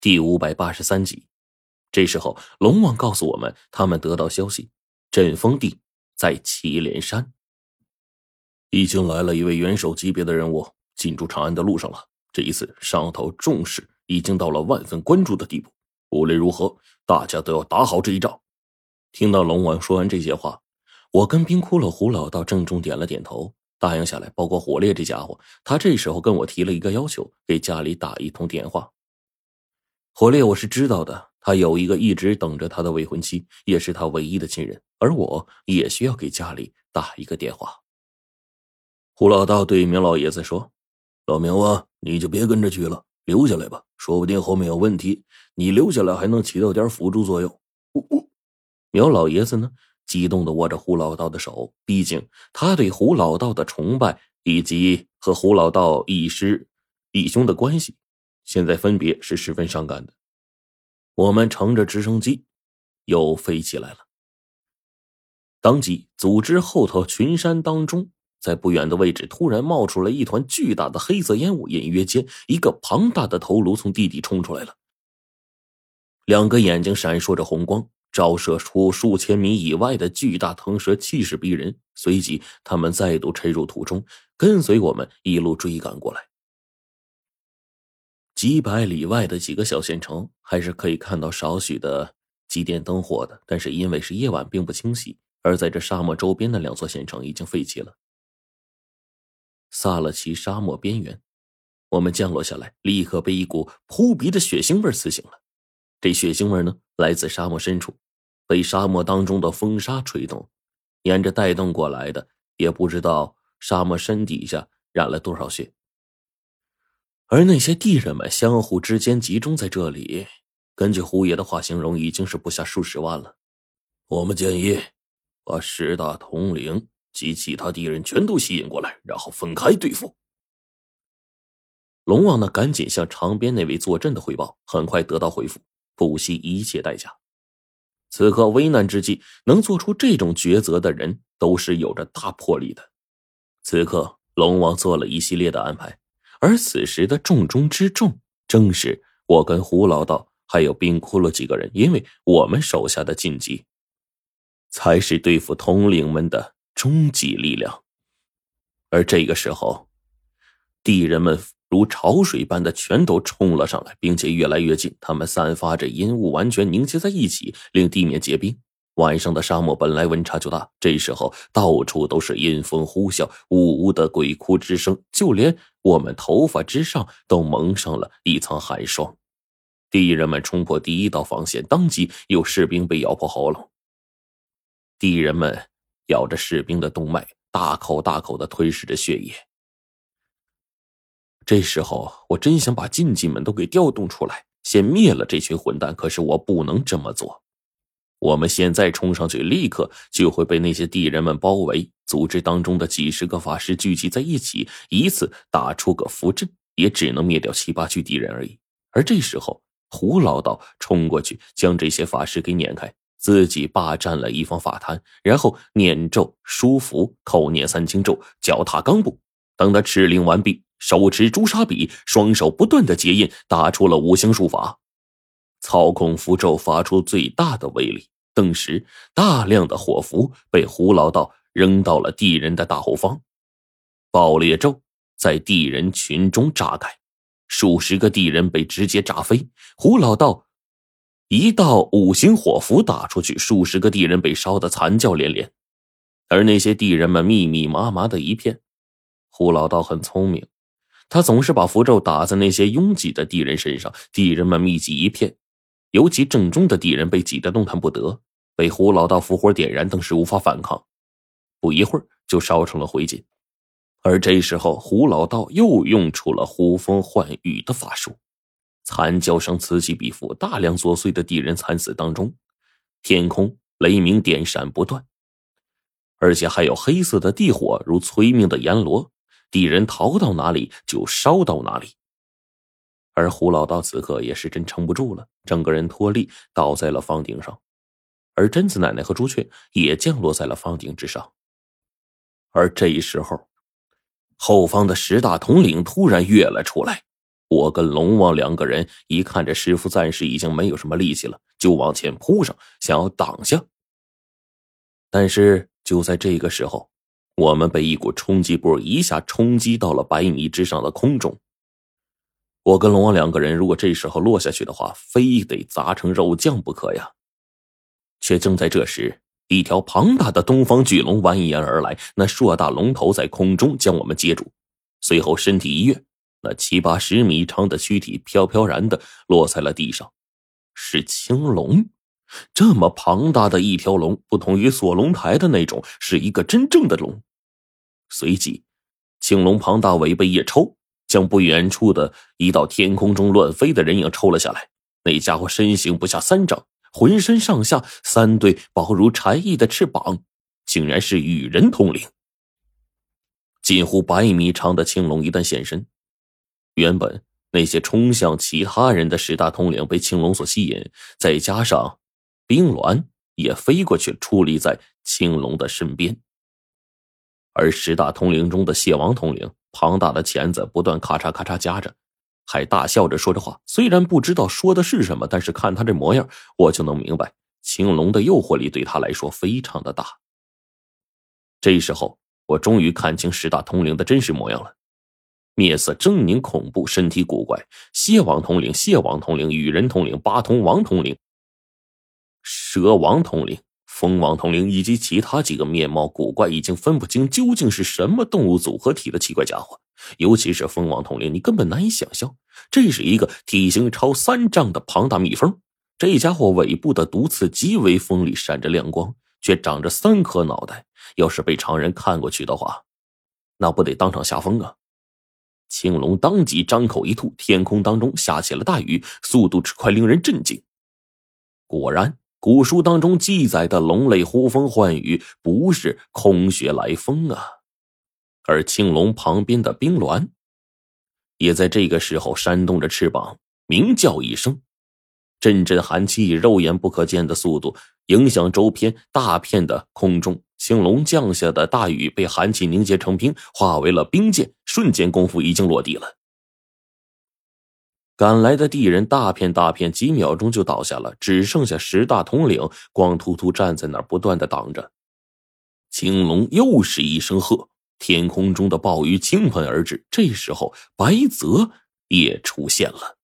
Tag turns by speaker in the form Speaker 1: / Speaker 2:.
Speaker 1: 第五百八十三集。这时候，龙王告诉我们，他们得到消息，镇封地在祁连山，
Speaker 2: 已经来了一位元首级别的人物，进驻长安的路上了。这一次，上头重视已经到了万分关注的地步。无论如何，大家都要打好这一仗。
Speaker 1: 听到龙王说完这些话，我跟冰窟窿胡老道郑重点了点头，答应下来。包括火烈这家伙，他这时候跟我提了一个要求，给家里打一通电话。火烈我是知道的，他有一个一直等着他的未婚妻，也是他唯一的亲人，而我也需要给家里打一个电话。
Speaker 2: 胡老道对苗老爷子说：“老苗啊，你就别跟着去了，留下来吧，说不定后面有问题，你留下来还能起到点辅助作用。”
Speaker 1: 呜呜。苗老爷子呢，激动的握着胡老道的手，毕竟他对胡老道的崇拜，以及和胡老道义师、义兄的关系，现在分别是十分伤感的。我们乘着直升机，又飞起来了。当即，组织后头群山当中，在不远的位置，突然冒出了一团巨大的黑色烟雾，隐约间，一个庞大的头颅从地底冲出来了，两个眼睛闪烁着红光。照射出数千米以外的巨大腾蛇，气势逼人。随即，他们再度沉入土中，跟随我们一路追赶过来。几百里外的几个小县城还是可以看到少许的几点灯火的，但是因为是夜晚，并不清晰。而在这沙漠周边的两座县城已经废弃了。萨勒奇沙漠边缘，我们降落下来，立刻被一股扑鼻的血腥味刺醒了。这血腥味呢，来自沙漠深处，被沙漠当中的风沙吹动，沿着带动过来的，也不知道沙漠深底下染了多少血。而那些地人们相互之间集中在这里，根据胡爷的话形容，已经是不下数十万了。
Speaker 2: 我们建议把十大统领及其他敌人全都吸引过来，然后分开对付。
Speaker 1: 龙王呢，赶紧向长边那位坐镇的汇报，很快得到回复。不惜一切代价。此刻危难之际，能做出这种抉择的人，都是有着大魄力的。此刻，龙王做了一系列的安排，而此时的重中之重，正是我跟胡老道还有冰窟窿几个人，因为我们手下的晋级，才是对付统领们的终极力量。而这个时候，地人们。如潮水般的全都冲了上来，并且越来越近。他们散发着阴雾，完全凝结在一起，令地面结冰。晚上的沙漠本来温差就大，这时候到处都是阴风呼啸、呜呜的鬼哭之声，就连我们头发之上都蒙上了一层寒霜。敌人们冲破第一道防线，当即有士兵被咬破喉咙。敌人们咬着士兵的动脉，大口大口的吞噬着血液。这时候，我真想把禁忌们都给调动出来，先灭了这群混蛋。可是我不能这么做。我们现在冲上去，立刻就会被那些地人们包围。组织当中的几十个法师聚集在一起，一次打出个符阵，也只能灭掉七八具敌人而已。而这时候，胡老道冲过去，将这些法师给撵开，自己霸占了一方法坛，然后念咒、书符、口念三清咒，脚踏钢步。等他敕令完毕。手持朱砂笔，双手不断的结印，打出了五行术法，操控符咒发出最大的威力。顿时，大量的火符被胡老道扔到了地人的大后方，爆裂咒在地人群中炸开，数十个地人被直接炸飞。胡老道一道五行火符打出去，数十个地人被烧得惨叫连连，而那些地人们密密麻麻的一片。胡老道很聪明。他总是把符咒打在那些拥挤的地人身上，地人们密集一片，尤其正中的敌人被挤得动弹不得，被胡老道符火点燃，更是无法反抗，不一会儿就烧成了灰烬。而这时候，胡老道又用出了呼风唤雨的法术，惨叫声此起彼伏，大量作祟的敌人惨死当中，天空雷鸣电闪不断，而且还有黑色的地火如催命的阎罗。敌人逃到哪里就烧到哪里，而胡老道此刻也是真撑不住了，整个人脱力倒在了房顶上，而贞子奶奶和朱雀也降落在了房顶之上。而这时候，后方的十大统领突然跃了出来，我跟龙王两个人一看这师傅暂时已经没有什么力气了，就往前扑上，想要挡下。但是就在这个时候，我们被一股冲击波一下冲击到了百米之上的空中。我跟龙王两个人，如果这时候落下去的话，非得砸成肉酱不可呀！却正在这时，一条庞大的东方巨龙蜿蜒而来，那硕大龙头在空中将我们接住，随后身体一跃，那七八十米长的躯体飘飘然的落在了地上，是青龙。这么庞大的一条龙，不同于锁龙台的那种，是一个真正的龙。随即，青龙庞大尾巴一抽，将不远处的一道天空中乱飞的人影抽了下来。那家伙身形不下三丈，浑身上下三对薄如蝉翼的翅膀，竟然是与人通灵。近乎百米长的青龙一旦现身，原本那些冲向其他人的十大统领被青龙所吸引，再加上。冰鸾也飞过去，矗立在青龙的身边。而十大统领中的蟹王统领，庞大的钳子不断咔嚓咔嚓夹着，还大笑着说着话。虽然不知道说的是什么，但是看他这模样，我就能明白青龙的诱惑力对他来说非常的大。这时候，我终于看清十大统领的真实模样了：面色狰狞恐怖，身体古怪。蟹王统领、蟹王统领、羽人统领、八通王统领。蛇王统领、蜂王统领以及其他几个面貌古怪、已经分不清究竟是什么动物组合体的奇怪家伙，尤其是蜂王统领，你根本难以想象，这是一个体型超三丈的庞大蜜蜂。这家伙尾部的毒刺极为锋利，闪着亮光，却长着三颗脑袋。要是被常人看过去的话，那不得当场吓疯啊！青龙当即张口一吐，天空当中下起了大雨，速度之快令人震惊。果然。古书当中记载的龙类呼风唤雨，不是空穴来风啊！而青龙旁边的冰鸾，也在这个时候扇动着翅膀，鸣叫一声，阵阵寒气以肉眼不可见的速度影响周边大片的空中。青龙降下的大雨被寒气凝结成冰，化为了冰箭，瞬间功夫已经落地了。赶来的地人大片大片，几秒钟就倒下了，只剩下十大统领光秃秃站在那儿，不断的挡着。青龙又是一声喝，天空中的暴雨倾盆而至。这时候，白泽也出现了。